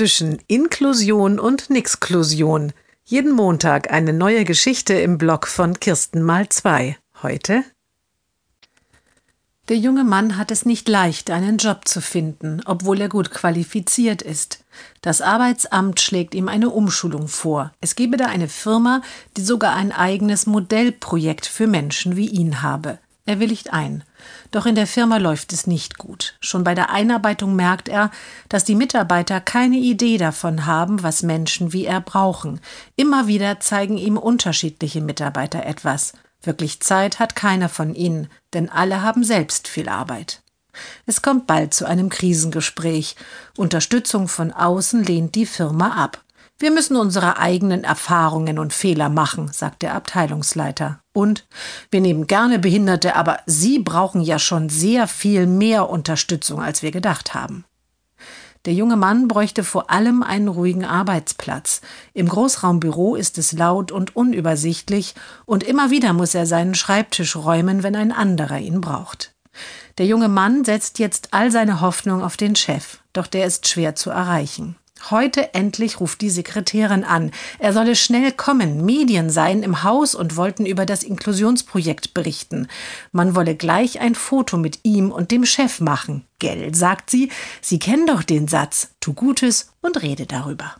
zwischen Inklusion und Nixklusion. Jeden Montag eine neue Geschichte im Blog von Kirsten mal zwei. Heute der junge Mann hat es nicht leicht, einen Job zu finden, obwohl er gut qualifiziert ist. Das Arbeitsamt schlägt ihm eine Umschulung vor. Es gebe da eine Firma, die sogar ein eigenes Modellprojekt für Menschen wie ihn habe. Er willigt ein. Doch in der Firma läuft es nicht gut. Schon bei der Einarbeitung merkt er, dass die Mitarbeiter keine Idee davon haben, was Menschen wie er brauchen. Immer wieder zeigen ihm unterschiedliche Mitarbeiter etwas. Wirklich Zeit hat keiner von ihnen, denn alle haben selbst viel Arbeit. Es kommt bald zu einem Krisengespräch. Unterstützung von außen lehnt die Firma ab. Wir müssen unsere eigenen Erfahrungen und Fehler machen, sagt der Abteilungsleiter. Und wir nehmen gerne Behinderte, aber Sie brauchen ja schon sehr viel mehr Unterstützung, als wir gedacht haben. Der junge Mann bräuchte vor allem einen ruhigen Arbeitsplatz. Im Großraumbüro ist es laut und unübersichtlich, und immer wieder muss er seinen Schreibtisch räumen, wenn ein anderer ihn braucht. Der junge Mann setzt jetzt all seine Hoffnung auf den Chef, doch der ist schwer zu erreichen. Heute endlich ruft die Sekretärin an. Er solle schnell kommen. Medien seien im Haus und wollten über das Inklusionsprojekt berichten. Man wolle gleich ein Foto mit ihm und dem Chef machen. Gell, sagt sie. Sie kennen doch den Satz. Tu Gutes und rede darüber.